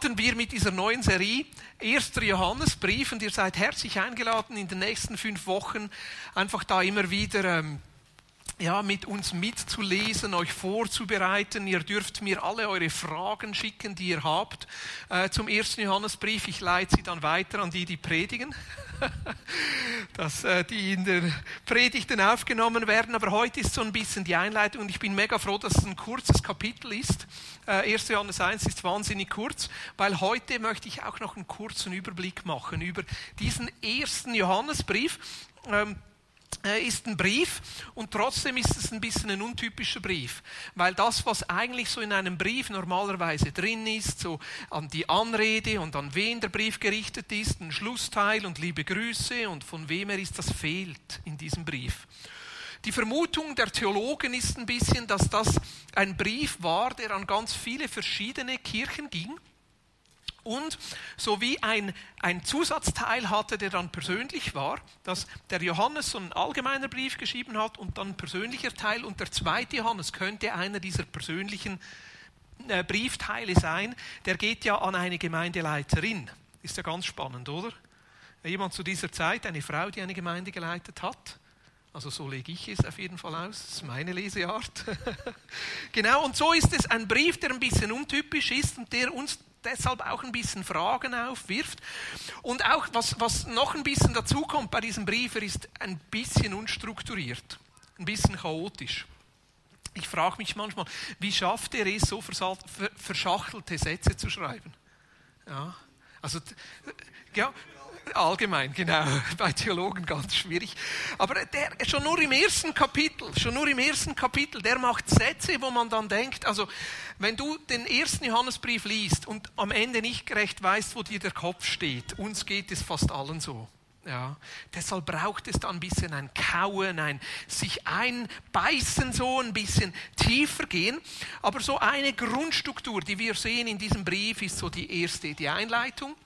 starten wir mit dieser neuen Serie, 1. Johannesbrief, und ihr seid herzlich eingeladen, in den nächsten fünf Wochen einfach da immer wieder ähm, ja, mit uns mitzulesen, euch vorzubereiten. Ihr dürft mir alle eure Fragen schicken, die ihr habt äh, zum ersten Johannesbrief. Ich leite sie dann weiter an die, die predigen, dass äh, die in der Predigten aufgenommen werden. Aber heute ist so ein bisschen die Einleitung und ich bin mega froh, dass es ein kurzes Kapitel ist. Äh, 1. Johannes 1 ist wahnsinnig kurz, weil heute möchte ich auch noch einen kurzen Überblick machen über diesen ersten Johannesbrief. Ähm, äh, ist ein Brief und trotzdem ist es ein bisschen ein untypischer Brief, weil das, was eigentlich so in einem Brief normalerweise drin ist, so an die Anrede und an wen der Brief gerichtet ist, ein Schlussteil und liebe Grüße und von wem er ist, das fehlt in diesem Brief. Die Vermutung der Theologen ist ein bisschen, dass das ein Brief war, der an ganz viele verschiedene Kirchen ging und sowie ein, ein Zusatzteil hatte, der dann persönlich war, dass der Johannes so einen allgemeiner Brief geschrieben hat und dann ein persönlicher Teil und der zweite Johannes könnte einer dieser persönlichen äh, Briefteile sein, der geht ja an eine Gemeindeleiterin. Ist ja ganz spannend, oder? Jemand zu dieser Zeit, eine Frau, die eine Gemeinde geleitet hat. Also so lege ich es auf jeden Fall aus. Das ist meine Leseart. genau, und so ist es ein Brief, der ein bisschen untypisch ist und der uns deshalb auch ein bisschen Fragen aufwirft. Und auch, was, was noch ein bisschen dazukommt bei diesem Brief, er ist ein bisschen unstrukturiert, ein bisschen chaotisch. Ich frage mich manchmal, wie schafft er es, so verschachtelte Sätze zu schreiben? Ja, also, ja, allgemein, genau, bei Theologen ganz schwierig. Aber der, schon nur im ersten Kapitel, schon nur im ersten Kapitel, der macht Sätze, wo man dann denkt, also wenn du den ersten Johannesbrief liest und am Ende nicht gerecht weißt, wo dir der Kopf steht, uns geht es fast allen so. Ja, deshalb braucht es da ein bisschen ein Kauen, ein sich einbeißen, so ein bisschen tiefer gehen. Aber so eine Grundstruktur, die wir sehen in diesem Brief, ist so die erste, die Einleitung.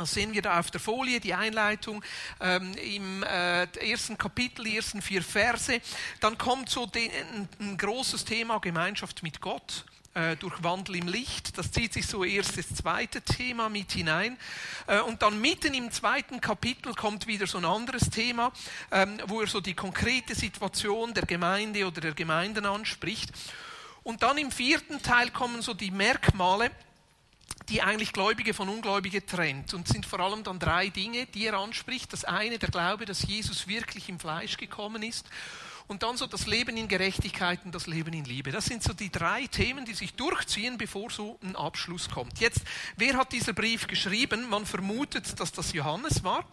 Das sehen wir da auf der Folie, die Einleitung ähm, im äh, ersten Kapitel, ersten vier Verse. Dann kommt so den, ein, ein großes Thema Gemeinschaft mit Gott äh, durch Wandel im Licht. Das zieht sich so erst das zweite Thema mit hinein. Äh, und dann mitten im zweiten Kapitel kommt wieder so ein anderes Thema, ähm, wo er so die konkrete Situation der Gemeinde oder der Gemeinden anspricht. Und dann im vierten Teil kommen so die Merkmale, die eigentlich Gläubige von Ungläubige trennt. Und sind vor allem dann drei Dinge, die er anspricht. Das eine, der Glaube, dass Jesus wirklich im Fleisch gekommen ist. Und dann so das Leben in Gerechtigkeit und das Leben in Liebe. Das sind so die drei Themen, die sich durchziehen, bevor so ein Abschluss kommt. Jetzt, wer hat dieser Brief geschrieben? Man vermutet, dass das Johannes war.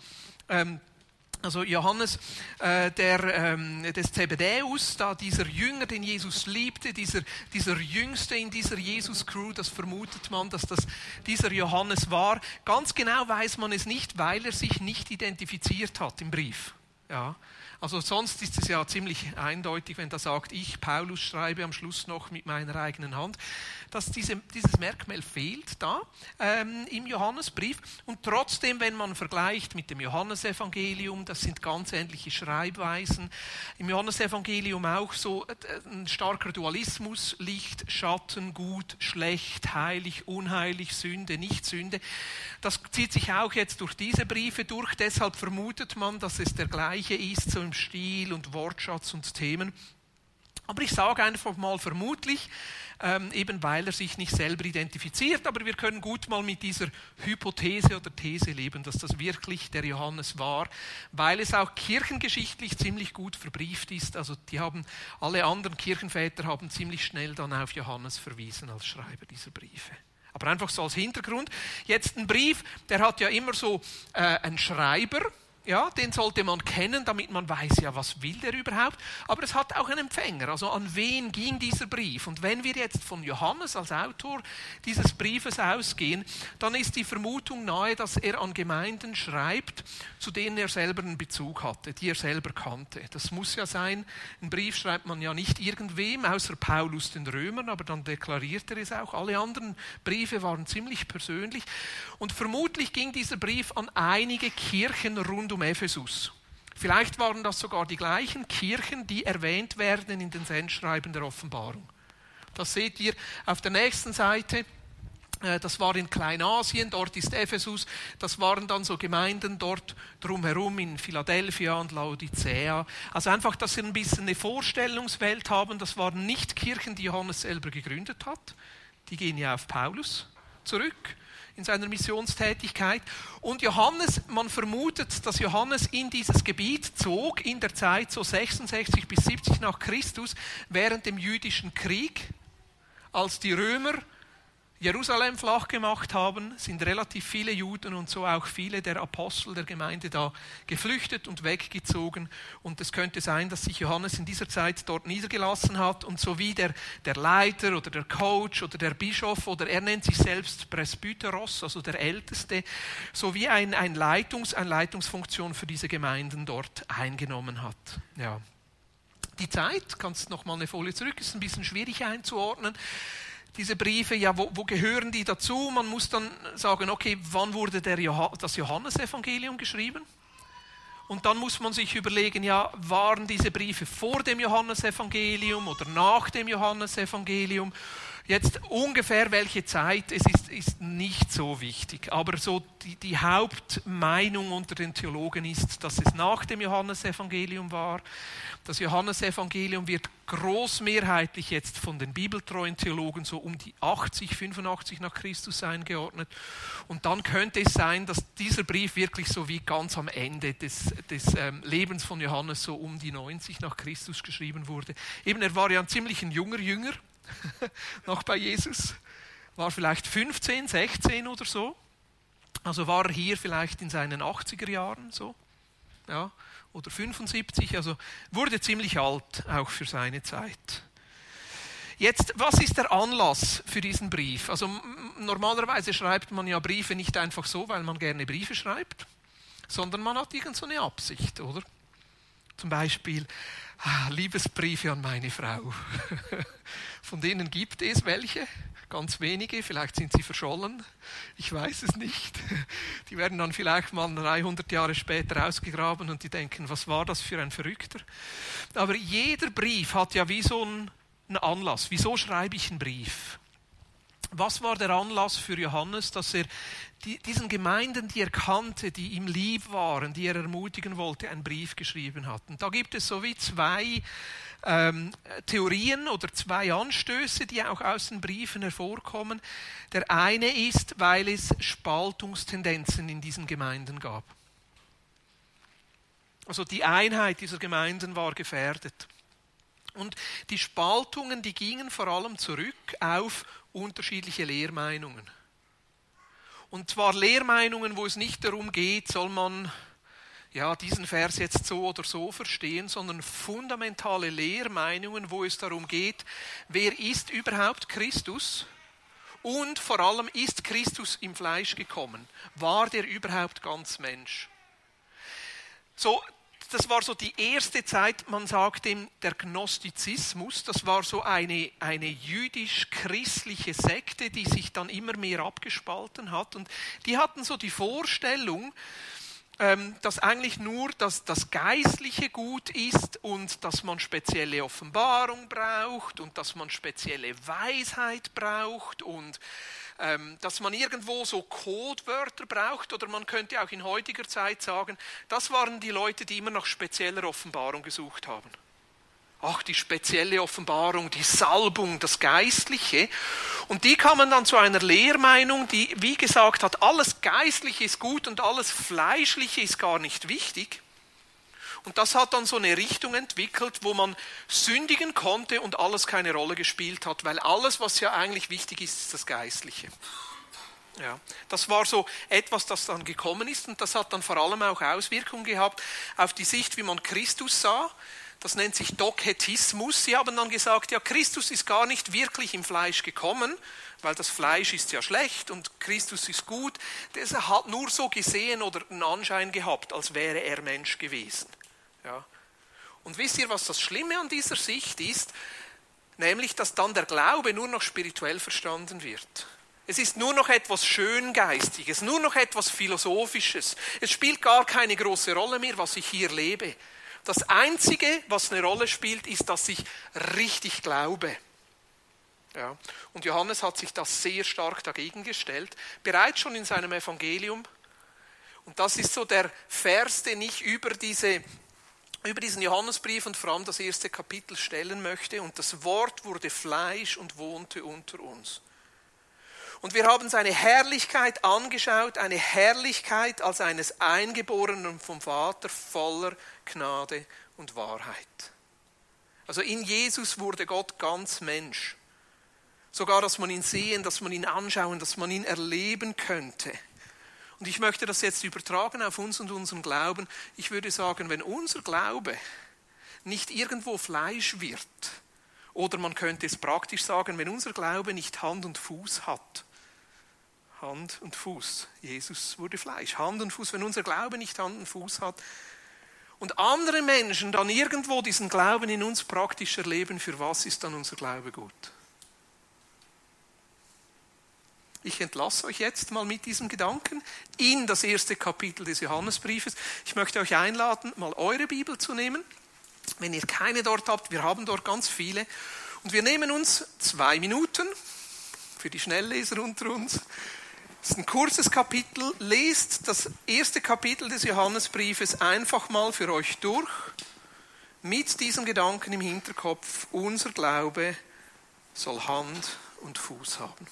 Ähm, also Johannes, äh, der, ähm, des Zebedäus, da dieser Jünger, den Jesus liebte, dieser, dieser Jüngste in dieser Jesus-Crew, das vermutet man, dass das dieser Johannes war. Ganz genau weiß man es nicht, weil er sich nicht identifiziert hat im Brief. Ja. Also sonst ist es ja ziemlich eindeutig, wenn da sagt, ich, Paulus, schreibe am Schluss noch mit meiner eigenen Hand, dass diese, dieses Merkmal fehlt da ähm, im Johannesbrief. Und trotzdem, wenn man vergleicht mit dem Johannesevangelium, das sind ganz ähnliche Schreibweisen. Im Johannesevangelium auch so äh, ein starker Dualismus, Licht, Schatten, Gut, Schlecht, Heilig, Unheilig, Sünde, Nicht-Sünde. Das zieht sich auch jetzt durch diese Briefe durch. Deshalb vermutet man, dass es der gleiche ist, so im Stil und Wortschatz und Themen. Aber ich sage einfach mal vermutlich, ähm, eben weil er sich nicht selber identifiziert, aber wir können gut mal mit dieser Hypothese oder These leben, dass das wirklich der Johannes war, weil es auch kirchengeschichtlich ziemlich gut verbrieft ist. Also die haben, alle anderen Kirchenväter haben ziemlich schnell dann auf Johannes verwiesen als Schreiber dieser Briefe. Aber einfach so als Hintergrund. Jetzt ein Brief, der hat ja immer so äh, einen Schreiber, ja, den sollte man kennen, damit man weiß, ja, was will der überhaupt. Aber es hat auch einen Empfänger. Also an wen ging dieser Brief? Und wenn wir jetzt von Johannes als Autor dieses Briefes ausgehen, dann ist die Vermutung nahe, dass er an Gemeinden schreibt, zu denen er selber einen Bezug hatte, die er selber kannte. Das muss ja sein. Ein Brief schreibt man ja nicht irgendwem, außer Paulus den Römern, aber dann deklariert er es auch. Alle anderen Briefe waren ziemlich persönlich. Und vermutlich ging dieser Brief an einige Kirchen rund um um Ephesus. Vielleicht waren das sogar die gleichen Kirchen, die erwähnt werden in den Sendschreiben der Offenbarung. Das seht ihr auf der nächsten Seite. Äh, das war in Kleinasien, dort ist Ephesus. Das waren dann so Gemeinden dort drumherum in Philadelphia und Laodicea. Also einfach, dass sie ein bisschen eine Vorstellungswelt haben. Das waren nicht Kirchen, die Johannes selber gegründet hat. Die gehen ja auf Paulus zurück in seiner Missionstätigkeit. Und Johannes, man vermutet, dass Johannes in dieses Gebiet zog in der Zeit so 66 bis 70 nach Christus während dem jüdischen Krieg, als die Römer Jerusalem flach gemacht haben, sind relativ viele Juden und so auch viele der Apostel der Gemeinde da geflüchtet und weggezogen. Und es könnte sein, dass sich Johannes in dieser Zeit dort niedergelassen hat und so wie der, der Leiter oder der Coach oder der Bischof oder er nennt sich selbst Presbyteros, also der Älteste, so wie ein, ein Leitungs, eine Leitungsfunktion für diese Gemeinden dort eingenommen hat. Ja. Die Zeit, kannst noch mal eine Folie zurück, ist ein bisschen schwierig einzuordnen diese Briefe, ja, wo, wo, gehören die dazu? Man muss dann sagen, okay, wann wurde der Joh das Johannesevangelium geschrieben? Und dann muss man sich überlegen, ja, waren diese Briefe vor dem Johannesevangelium oder nach dem Johannesevangelium? Jetzt ungefähr welche Zeit, es ist, ist nicht so wichtig. Aber so die, die Hauptmeinung unter den Theologen ist, dass es nach dem Johannesevangelium war. Das Johannesevangelium wird großmehrheitlich jetzt von den bibeltreuen Theologen so um die 80, 85 nach Christus eingeordnet. Und dann könnte es sein, dass dieser Brief wirklich so wie ganz am Ende des, des ähm, Lebens von Johannes so um die 90 nach Christus geschrieben wurde. Eben, er war ja ein ziemlich junger Jünger noch bei Jesus, war vielleicht 15, 16 oder so. Also war er hier vielleicht in seinen 80er Jahren so, ja, oder 75, also wurde ziemlich alt auch für seine Zeit. Jetzt, was ist der Anlass für diesen Brief? Also normalerweise schreibt man ja Briefe nicht einfach so, weil man gerne Briefe schreibt, sondern man hat irgend so eine Absicht, oder? Zum Beispiel Liebesbriefe an meine Frau. Von denen gibt es welche, ganz wenige, vielleicht sind sie verschollen, ich weiß es nicht. Die werden dann vielleicht mal 300 Jahre später ausgegraben und die denken, was war das für ein Verrückter. Aber jeder Brief hat ja wie so einen Anlass. Wieso schreibe ich einen Brief? Was war der Anlass für Johannes, dass er diesen Gemeinden, die er kannte, die ihm lieb waren, die er ermutigen wollte, einen Brief geschrieben hat? Und da gibt es so wie zwei ähm, Theorien oder zwei Anstöße, die auch aus den Briefen hervorkommen. Der eine ist, weil es Spaltungstendenzen in diesen Gemeinden gab. Also die Einheit dieser Gemeinden war gefährdet. Und die Spaltungen, die gingen vor allem zurück auf unterschiedliche Lehrmeinungen. Und zwar Lehrmeinungen, wo es nicht darum geht, soll man ja, diesen Vers jetzt so oder so verstehen, sondern fundamentale Lehrmeinungen, wo es darum geht, wer ist überhaupt Christus und vor allem ist Christus im Fleisch gekommen. War der überhaupt ganz Mensch? So, das war so die erste Zeit, man sagt dem der Gnostizismus, das war so eine, eine jüdisch-christliche Sekte, die sich dann immer mehr abgespalten hat. Und die hatten so die Vorstellung, ähm, dass eigentlich nur das, das Geistliche gut ist und dass man spezielle Offenbarung braucht und dass man spezielle Weisheit braucht und dass man irgendwo so Codewörter braucht oder man könnte auch in heutiger Zeit sagen, das waren die Leute, die immer nach spezieller Offenbarung gesucht haben. Ach, die spezielle Offenbarung, die Salbung, das Geistliche. Und die kamen dann zu einer Lehrmeinung, die wie gesagt hat, alles Geistliche ist gut und alles Fleischliche ist gar nicht wichtig. Und das hat dann so eine Richtung entwickelt, wo man sündigen konnte und alles keine Rolle gespielt hat, weil alles, was ja eigentlich wichtig ist, ist das Geistliche. Ja, das war so etwas, das dann gekommen ist und das hat dann vor allem auch Auswirkungen gehabt auf die Sicht, wie man Christus sah. Das nennt sich Doketismus. Sie haben dann gesagt, ja, Christus ist gar nicht wirklich im Fleisch gekommen, weil das Fleisch ist ja schlecht und Christus ist gut. Der hat nur so gesehen oder einen Anschein gehabt, als wäre er Mensch gewesen. Ja. Und wisst ihr, was das Schlimme an dieser Sicht ist? Nämlich, dass dann der Glaube nur noch spirituell verstanden wird. Es ist nur noch etwas Schöngeistiges, nur noch etwas Philosophisches. Es spielt gar keine große Rolle mehr, was ich hier lebe. Das Einzige, was eine Rolle spielt, ist, dass ich richtig glaube. Ja. Und Johannes hat sich das sehr stark dagegen gestellt, bereits schon in seinem Evangelium. Und das ist so der Vers, den ich über, diese, über diesen Johannesbrief und vor allem das erste Kapitel stellen möchte. Und das Wort wurde Fleisch und wohnte unter uns. Und wir haben seine Herrlichkeit angeschaut, eine Herrlichkeit als eines Eingeborenen vom Vater voller Gnade und Wahrheit. Also in Jesus wurde Gott ganz Mensch. Sogar, dass man ihn sehen, dass man ihn anschauen, dass man ihn erleben könnte. Und ich möchte das jetzt übertragen auf uns und unseren Glauben. Ich würde sagen, wenn unser Glaube nicht irgendwo Fleisch wird, oder man könnte es praktisch sagen, wenn unser Glaube nicht Hand und Fuß hat. Hand und Fuß. Jesus wurde Fleisch. Hand und Fuß. Wenn unser Glaube nicht Hand und Fuß hat und andere Menschen dann irgendwo diesen Glauben in uns praktisch erleben, für was ist dann unser Glaube gut? Ich entlasse euch jetzt mal mit diesem Gedanken in das erste Kapitel des Johannesbriefes. Ich möchte euch einladen, mal eure Bibel zu nehmen. Wenn ihr keine dort habt, wir haben dort ganz viele. Und wir nehmen uns zwei Minuten für die Schnellleser unter uns. Das ist ein kurzes Kapitel. Lest das erste Kapitel des Johannesbriefes einfach mal für euch durch. Mit diesem Gedanken im Hinterkopf, unser Glaube soll Hand und Fuß haben.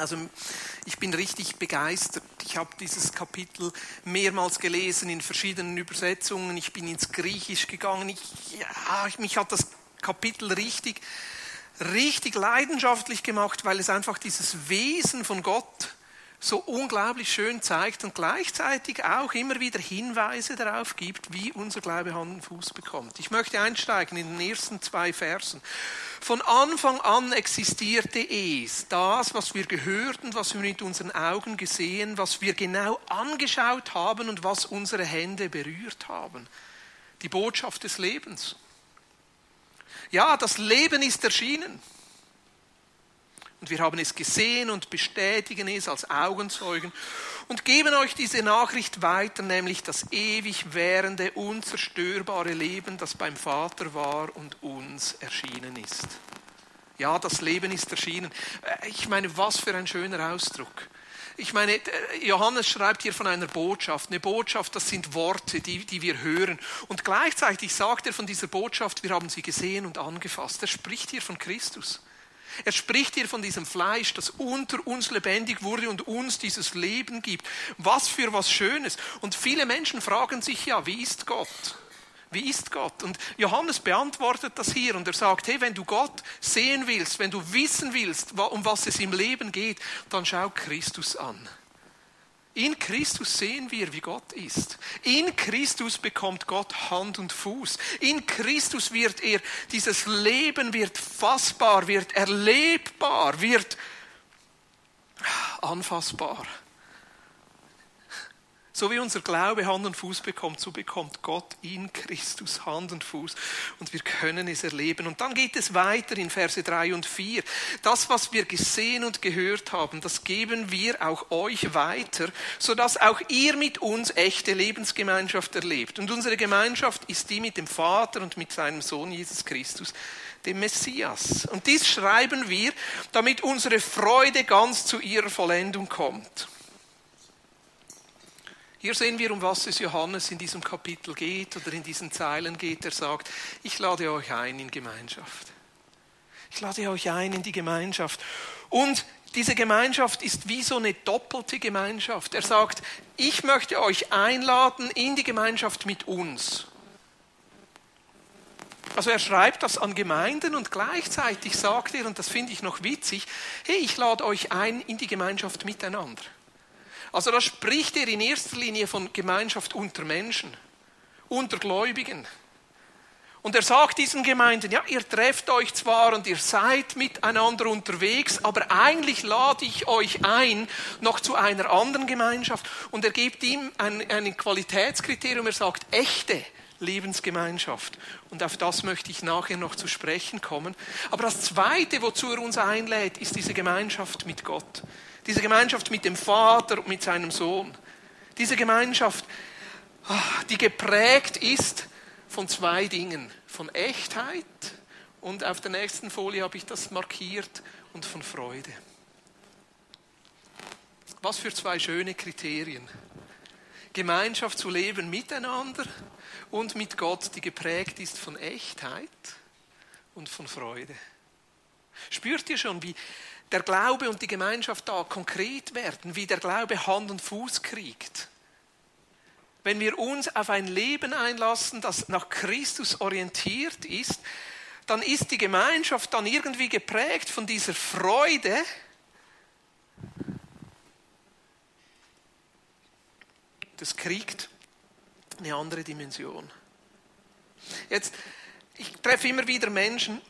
Also ich bin richtig begeistert. Ich habe dieses Kapitel mehrmals gelesen in verschiedenen Übersetzungen. Ich bin ins Griechisch gegangen. Ich, ja, mich hat das Kapitel richtig, richtig leidenschaftlich gemacht, weil es einfach dieses Wesen von Gott so unglaublich schön zeigt und gleichzeitig auch immer wieder Hinweise darauf gibt, wie unser Glaube Hand und Fuß bekommt. Ich möchte einsteigen in den ersten zwei Versen. Von Anfang an existierte es, das, was wir gehört und was wir mit unseren Augen gesehen, was wir genau angeschaut haben und was unsere Hände berührt haben. Die Botschaft des Lebens. Ja, das Leben ist erschienen. Und wir haben es gesehen und bestätigen es als Augenzeugen und geben euch diese Nachricht weiter, nämlich das ewig währende, unzerstörbare Leben, das beim Vater war und uns erschienen ist. Ja, das Leben ist erschienen. Äh, ich meine, was für ein schöner Ausdruck. ich meine, Johannes schreibt hier von einer Botschaft. Eine Botschaft, das sind Worte, die, die wir hören. Und gleichzeitig sagt er von dieser Botschaft, wir haben sie gesehen und angefasst. Er spricht hier von Christus. Er spricht hier von diesem Fleisch, das unter uns lebendig wurde und uns dieses Leben gibt. Was für was Schönes. Und viele Menschen fragen sich ja, wie ist Gott? Wie ist Gott? Und Johannes beantwortet das hier und er sagt, hey, wenn du Gott sehen willst, wenn du wissen willst, um was es im Leben geht, dann schau Christus an. In Christus sehen wir, wie Gott ist. In Christus bekommt Gott Hand und Fuß. In Christus wird er, dieses Leben wird fassbar, wird erlebbar, wird anfassbar. So wie unser Glaube Hand und Fuß bekommt, so bekommt Gott in Christus Hand und Fuß und wir können es erleben. Und dann geht es weiter in Verse 3 und 4. Das, was wir gesehen und gehört haben, das geben wir auch euch weiter, sodass auch ihr mit uns echte Lebensgemeinschaft erlebt. Und unsere Gemeinschaft ist die mit dem Vater und mit seinem Sohn Jesus Christus dem Messias. Und dies schreiben wir, damit unsere Freude ganz zu ihrer Vollendung kommt. Hier sehen wir, um was es Johannes in diesem Kapitel geht oder in diesen Zeilen geht. Er sagt, ich lade euch ein in Gemeinschaft. Ich lade euch ein in die Gemeinschaft. Und diese Gemeinschaft ist wie so eine doppelte Gemeinschaft. Er sagt, ich möchte euch einladen in die Gemeinschaft mit uns. Also er schreibt das an Gemeinden und gleichzeitig sagt er, und das finde ich noch witzig, hey, ich lade euch ein in die Gemeinschaft miteinander. Also da spricht er in erster Linie von Gemeinschaft unter Menschen, unter Gläubigen. Und er sagt diesen Gemeinden, ja, ihr trefft euch zwar und ihr seid miteinander unterwegs, aber eigentlich lade ich euch ein noch zu einer anderen Gemeinschaft. Und er gibt ihm ein, ein Qualitätskriterium, er sagt, echte Lebensgemeinschaft. Und auf das möchte ich nachher noch zu sprechen kommen. Aber das Zweite, wozu er uns einlädt, ist diese Gemeinschaft mit Gott. Diese Gemeinschaft mit dem Vater und mit seinem Sohn. Diese Gemeinschaft, ah, die geprägt ist von zwei Dingen. Von Echtheit und auf der nächsten Folie habe ich das markiert und von Freude. Was für zwei schöne Kriterien. Gemeinschaft zu leben miteinander und mit Gott, die geprägt ist von Echtheit und von Freude. Spürt ihr schon, wie der Glaube und die Gemeinschaft da konkret werden, wie der Glaube Hand und Fuß kriegt. Wenn wir uns auf ein Leben einlassen, das nach Christus orientiert ist, dann ist die Gemeinschaft dann irgendwie geprägt von dieser Freude, das kriegt eine andere Dimension. Jetzt, ich treffe immer wieder Menschen,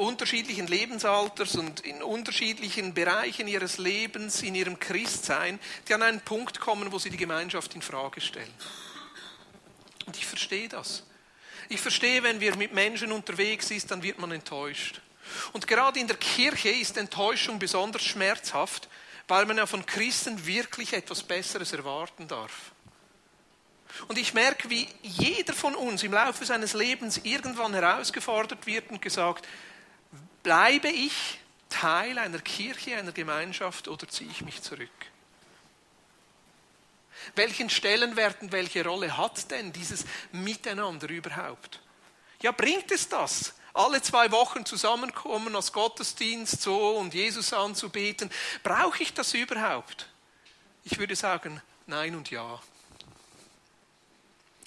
unterschiedlichen Lebensalters und in unterschiedlichen Bereichen ihres Lebens, in ihrem Christsein, die an einen Punkt kommen, wo sie die Gemeinschaft in Frage stellen. Und ich verstehe das. Ich verstehe, wenn wir mit Menschen unterwegs sind, dann wird man enttäuscht. Und gerade in der Kirche ist Enttäuschung besonders schmerzhaft, weil man ja von Christen wirklich etwas Besseres erwarten darf. Und ich merke, wie jeder von uns im Laufe seines Lebens irgendwann herausgefordert wird und gesagt, Bleibe ich Teil einer Kirche, einer Gemeinschaft oder ziehe ich mich zurück? Welchen Stellenwert und welche Rolle hat denn dieses Miteinander überhaupt? Ja, bringt es das? Alle zwei Wochen zusammenkommen als Gottesdienst so und Jesus anzubeten. Brauche ich das überhaupt? Ich würde sagen, nein und ja.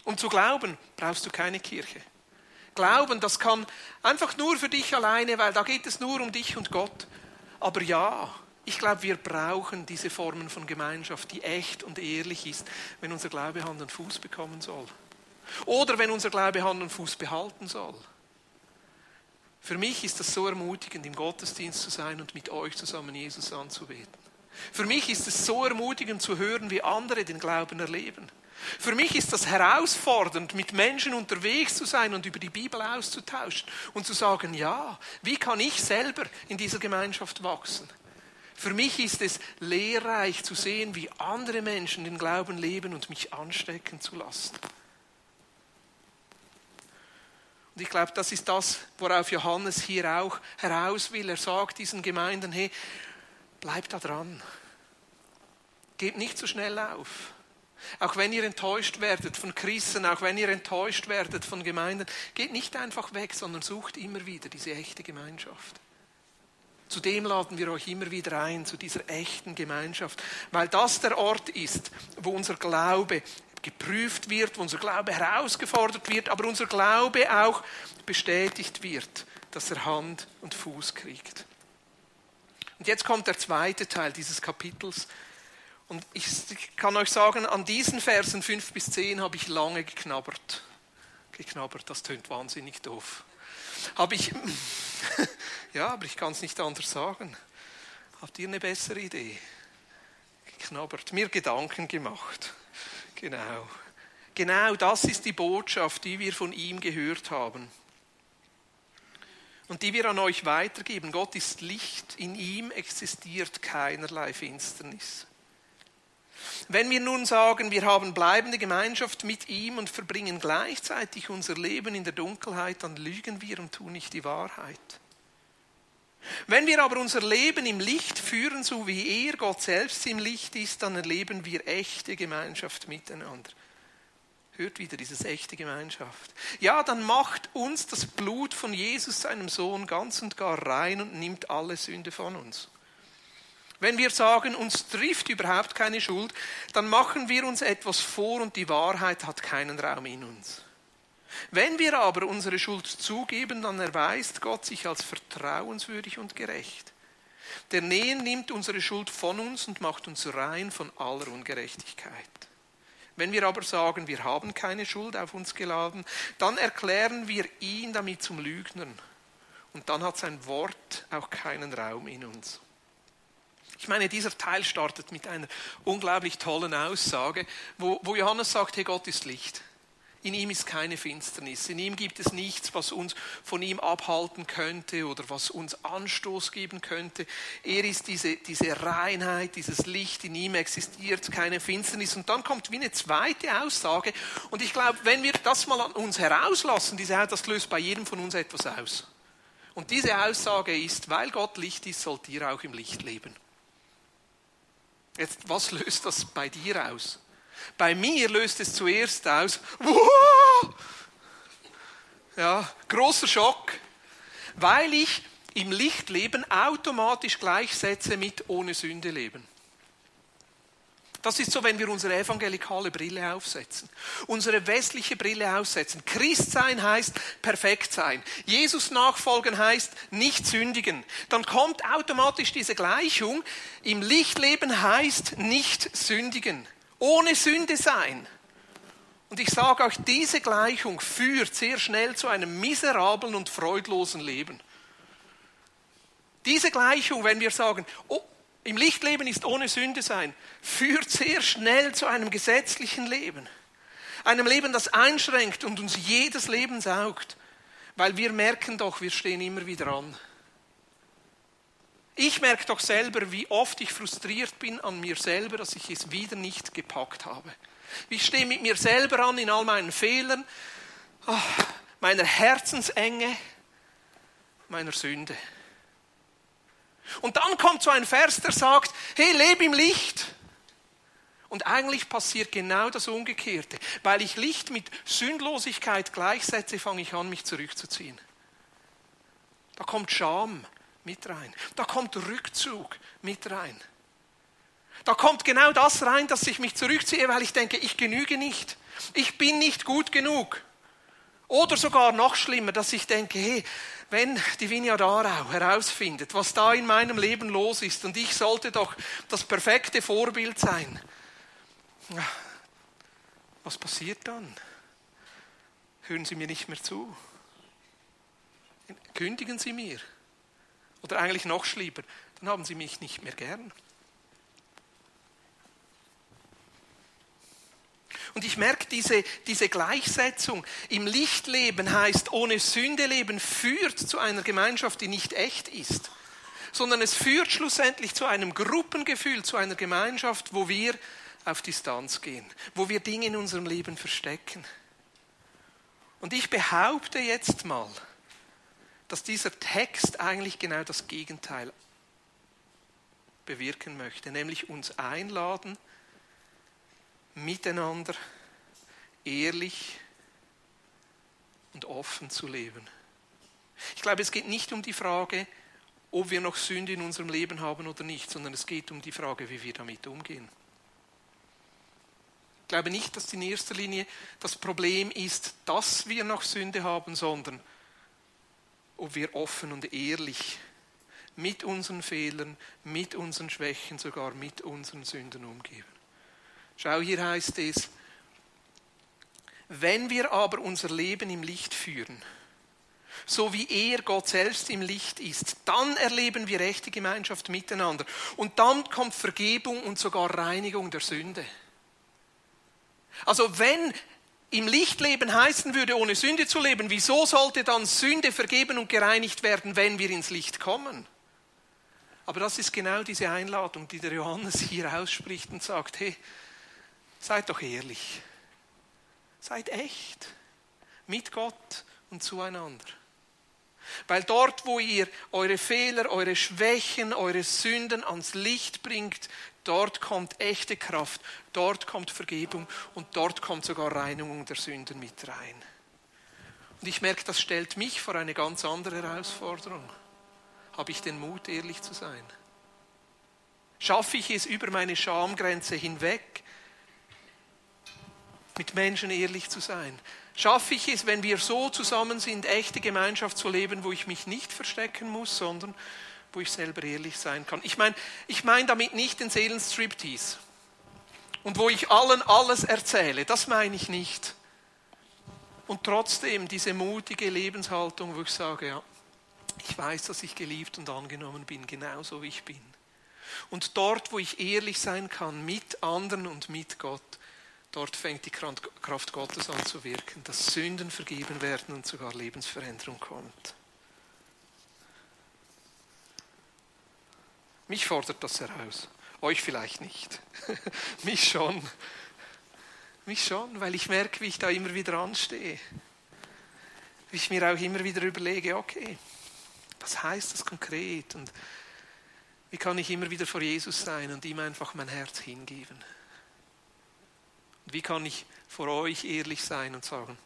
Um zu glauben, brauchst du keine Kirche. Glauben, das kann einfach nur für dich alleine, weil da geht es nur um dich und Gott. Aber ja, ich glaube, wir brauchen diese Formen von Gemeinschaft, die echt und ehrlich ist, wenn unser Glaube Hand und Fuß bekommen soll. Oder wenn unser Glaube Hand und Fuß behalten soll. Für mich ist das so ermutigend, im Gottesdienst zu sein und mit euch zusammen Jesus anzubeten. Für mich ist es so ermutigend zu hören, wie andere den Glauben erleben. Für mich ist das herausfordernd, mit Menschen unterwegs zu sein und über die Bibel auszutauschen und zu sagen, ja, wie kann ich selber in dieser Gemeinschaft wachsen? Für mich ist es lehrreich zu sehen, wie andere Menschen den Glauben leben und mich anstecken zu lassen. Und ich glaube, das ist das, worauf Johannes hier auch heraus will. Er sagt diesen Gemeinden, hey, bleibt da dran. Gebt nicht so schnell auf. Auch wenn ihr enttäuscht werdet von Christen, auch wenn ihr enttäuscht werdet von Gemeinden, geht nicht einfach weg, sondern sucht immer wieder diese echte Gemeinschaft. Zudem laden wir euch immer wieder ein, zu dieser echten Gemeinschaft, weil das der Ort ist, wo unser Glaube geprüft wird, wo unser Glaube herausgefordert wird, aber unser Glaube auch bestätigt wird, dass er Hand und Fuß kriegt. Und jetzt kommt der zweite Teil dieses Kapitels, und ich kann euch sagen, an diesen Versen 5 bis 10 habe ich lange geknabbert. Geknabbert, das tönt wahnsinnig doof. Habe ich, ja, aber ich kann es nicht anders sagen. Habt ihr eine bessere Idee? Geknabbert, mir Gedanken gemacht. Genau. Genau das ist die Botschaft, die wir von ihm gehört haben und die wir an euch weitergeben. Gott ist Licht, in ihm existiert keinerlei Finsternis. Wenn wir nun sagen, wir haben bleibende Gemeinschaft mit ihm und verbringen gleichzeitig unser Leben in der Dunkelheit, dann lügen wir und tun nicht die Wahrheit. Wenn wir aber unser Leben im Licht führen, so wie er, Gott selbst im Licht ist, dann erleben wir echte Gemeinschaft miteinander. Hört wieder dieses echte Gemeinschaft. Ja, dann macht uns das Blut von Jesus, seinem Sohn, ganz und gar rein und nimmt alle Sünde von uns. Wenn wir sagen, uns trifft überhaupt keine Schuld, dann machen wir uns etwas vor und die Wahrheit hat keinen Raum in uns. Wenn wir aber unsere Schuld zugeben, dann erweist Gott sich als vertrauenswürdig und gerecht. Der Nähen nimmt unsere Schuld von uns und macht uns rein von aller Ungerechtigkeit. Wenn wir aber sagen, wir haben keine Schuld auf uns geladen, dann erklären wir ihn damit zum Lügnern. Und dann hat sein Wort auch keinen Raum in uns. Ich meine, dieser Teil startet mit einer unglaublich tollen Aussage, wo, wo Johannes sagt, hey, Gott ist Licht. In ihm ist keine Finsternis. In ihm gibt es nichts, was uns von ihm abhalten könnte oder was uns Anstoß geben könnte. Er ist diese, diese Reinheit, dieses Licht. In ihm existiert keine Finsternis. Und dann kommt wie eine zweite Aussage. Und ich glaube, wenn wir das mal an uns herauslassen, diese, das löst bei jedem von uns etwas aus. Und diese Aussage ist, weil Gott Licht ist, sollt ihr auch im Licht leben. Jetzt, was löst das bei dir aus? Bei mir löst es zuerst aus, wow! ja, großer Schock, weil ich im Lichtleben automatisch gleichsetze mit ohne Sünde leben. Das ist so, wenn wir unsere evangelikale Brille aufsetzen, unsere westliche Brille aufsetzen. Christ sein heißt perfekt sein. Jesus nachfolgen heißt nicht sündigen. Dann kommt automatisch diese Gleichung. Im Lichtleben heißt nicht sündigen. Ohne Sünde sein. Und ich sage euch, diese Gleichung führt sehr schnell zu einem miserablen und freudlosen Leben. Diese Gleichung, wenn wir sagen, oh, im Lichtleben ist ohne Sünde sein, führt sehr schnell zu einem gesetzlichen Leben. Einem Leben, das einschränkt und uns jedes Leben saugt. Weil wir merken doch, wir stehen immer wieder an. Ich merke doch selber, wie oft ich frustriert bin an mir selber, dass ich es wieder nicht gepackt habe. Ich stehe mit mir selber an in all meinen Fehlern, ah, meiner Herzensenge, meiner Sünde. Und dann kommt so ein Vers, der sagt, hey, lebe im Licht. Und eigentlich passiert genau das Umgekehrte. Weil ich Licht mit Sündlosigkeit gleichsetze, fange ich an, mich zurückzuziehen. Da kommt Scham mit rein. Da kommt Rückzug mit rein. Da kommt genau das rein, dass ich mich zurückziehe, weil ich denke, ich genüge nicht. Ich bin nicht gut genug. Oder sogar noch schlimmer, dass ich denke, hey, wenn die Vinja Darau herausfindet, was da in meinem Leben los ist und ich sollte doch das perfekte Vorbild sein, was passiert dann? Hören Sie mir nicht mehr zu? Kündigen Sie mir? Oder eigentlich noch schlimmer, dann haben Sie mich nicht mehr gern. Und ich merke diese, diese Gleichsetzung. Im Lichtleben heißt, ohne Sünde leben führt zu einer Gemeinschaft, die nicht echt ist, sondern es führt schlussendlich zu einem Gruppengefühl, zu einer Gemeinschaft, wo wir auf Distanz gehen, wo wir Dinge in unserem Leben verstecken. Und ich behaupte jetzt mal, dass dieser Text eigentlich genau das Gegenteil bewirken möchte, nämlich uns einladen, miteinander ehrlich und offen zu leben. Ich glaube, es geht nicht um die Frage, ob wir noch Sünde in unserem Leben haben oder nicht, sondern es geht um die Frage, wie wir damit umgehen. Ich glaube nicht, dass in erster Linie das Problem ist, dass wir noch Sünde haben, sondern ob wir offen und ehrlich mit unseren Fehlern, mit unseren Schwächen, sogar mit unseren Sünden umgehen. Schau, hier heißt es, wenn wir aber unser Leben im Licht führen, so wie er, Gott selbst, im Licht ist, dann erleben wir echte Gemeinschaft miteinander. Und dann kommt Vergebung und sogar Reinigung der Sünde. Also wenn im Licht leben heißen würde, ohne Sünde zu leben, wieso sollte dann Sünde vergeben und gereinigt werden, wenn wir ins Licht kommen? Aber das ist genau diese Einladung, die der Johannes hier ausspricht und sagt, hey, seid doch ehrlich, seid echt mit Gott und zueinander. Weil dort, wo ihr eure Fehler, eure Schwächen, eure Sünden ans Licht bringt, dort kommt echte Kraft, dort kommt Vergebung und dort kommt sogar Reinigung der Sünden mit rein. Und ich merke, das stellt mich vor eine ganz andere Herausforderung. Habe ich den Mut, ehrlich zu sein? Schaffe ich es über meine Schamgrenze hinweg, mit Menschen ehrlich zu sein? Schaffe ich es, wenn wir so zusammen sind, echte Gemeinschaft zu leben, wo ich mich nicht verstecken muss, sondern wo ich selber ehrlich sein kann. Ich meine ich mein damit nicht den Seelenstriptease und wo ich allen alles erzähle, das meine ich nicht. Und trotzdem diese mutige Lebenshaltung, wo ich sage, ja, ich weiß, dass ich geliebt und angenommen bin, genauso wie ich bin. Und dort, wo ich ehrlich sein kann mit anderen und mit Gott, Dort fängt die Kraft Gottes an zu wirken, dass Sünden vergeben werden und sogar Lebensveränderung kommt. Mich fordert das heraus. Euch vielleicht nicht. Mich schon. Mich schon, weil ich merke, wie ich da immer wieder anstehe. Wie ich mir auch immer wieder überlege, okay, was heißt das konkret? Und wie kann ich immer wieder vor Jesus sein und ihm einfach mein Herz hingeben? Wie kann ich vor euch ehrlich sein und sagen,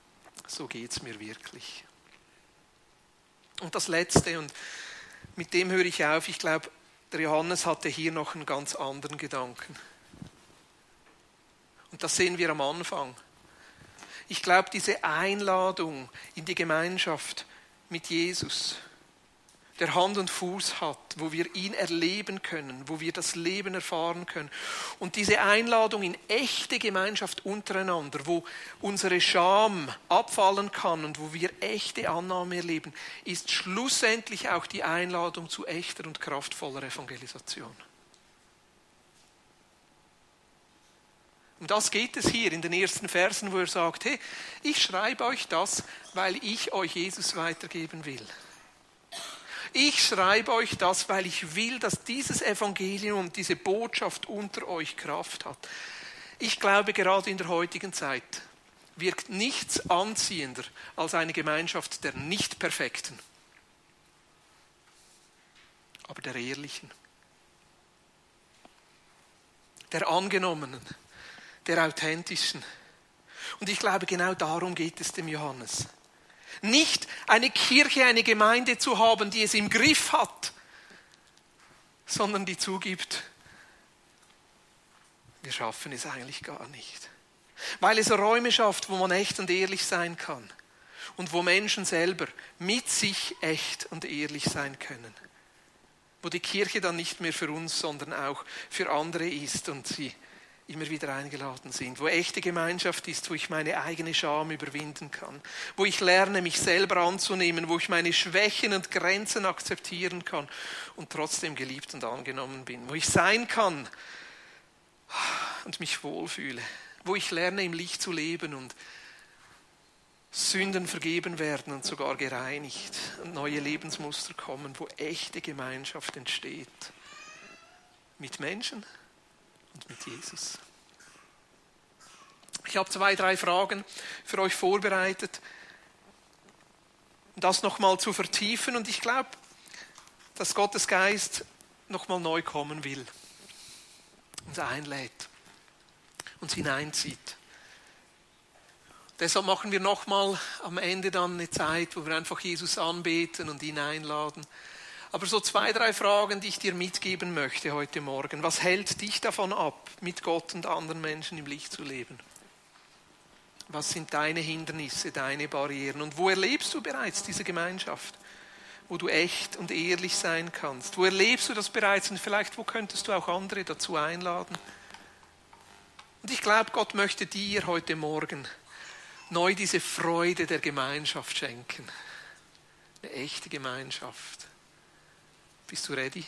so geht es mir wirklich. Und das Letzte, und mit dem höre ich auf, ich glaube, der Johannes hatte hier noch einen ganz anderen Gedanken. Und das sehen wir am Anfang. Ich glaube, diese Einladung in die Gemeinschaft mit Jesus, der Hand und Fuß hat, wo wir ihn erleben können, wo wir das Leben erfahren können. Und diese Einladung in echte Gemeinschaft untereinander, wo unsere Scham abfallen kann und wo wir echte Annahme erleben, ist schlussendlich auch die Einladung zu echter und kraftvoller Evangelisation. Um das geht es hier in den ersten Versen, wo er sagt, hey, ich schreibe euch das, weil ich euch Jesus weitergeben will. Ich schreibe euch das, weil ich will, dass dieses Evangelium diese Botschaft unter euch Kraft hat. Ich glaube, gerade in der heutigen Zeit wirkt nichts anziehender als eine Gemeinschaft der Nicht-Perfekten, aber der Ehrlichen, der Angenommenen, der Authentischen. Und ich glaube, genau darum geht es dem Johannes. Nicht eine Kirche, eine Gemeinde zu haben, die es im Griff hat, sondern die zugibt, wir schaffen es eigentlich gar nicht. Weil es Räume schafft, wo man echt und ehrlich sein kann und wo Menschen selber mit sich echt und ehrlich sein können. Wo die Kirche dann nicht mehr für uns, sondern auch für andere ist und sie immer wieder eingeladen sind, wo echte Gemeinschaft ist, wo ich meine eigene Scham überwinden kann, wo ich lerne, mich selber anzunehmen, wo ich meine Schwächen und Grenzen akzeptieren kann und trotzdem geliebt und angenommen bin, wo ich sein kann und mich wohlfühle, wo ich lerne, im Licht zu leben und Sünden vergeben werden und sogar gereinigt und neue Lebensmuster kommen, wo echte Gemeinschaft entsteht mit Menschen und mit Jesus. Ich habe zwei, drei Fragen für euch vorbereitet, um das nochmal zu vertiefen. Und ich glaube, dass Gottes Geist nochmal neu kommen will, uns einlädt, uns hineinzieht. Deshalb machen wir nochmal am Ende dann eine Zeit, wo wir einfach Jesus anbeten und ihn einladen. Aber so zwei, drei Fragen, die ich dir mitgeben möchte heute Morgen. Was hält dich davon ab, mit Gott und anderen Menschen im Licht zu leben? Was sind deine Hindernisse, deine Barrieren? Und wo erlebst du bereits diese Gemeinschaft? Wo du echt und ehrlich sein kannst? Wo erlebst du das bereits? Und vielleicht, wo könntest du auch andere dazu einladen? Und ich glaube, Gott möchte dir heute Morgen neu diese Freude der Gemeinschaft schenken. Eine echte Gemeinschaft. Bist du ready?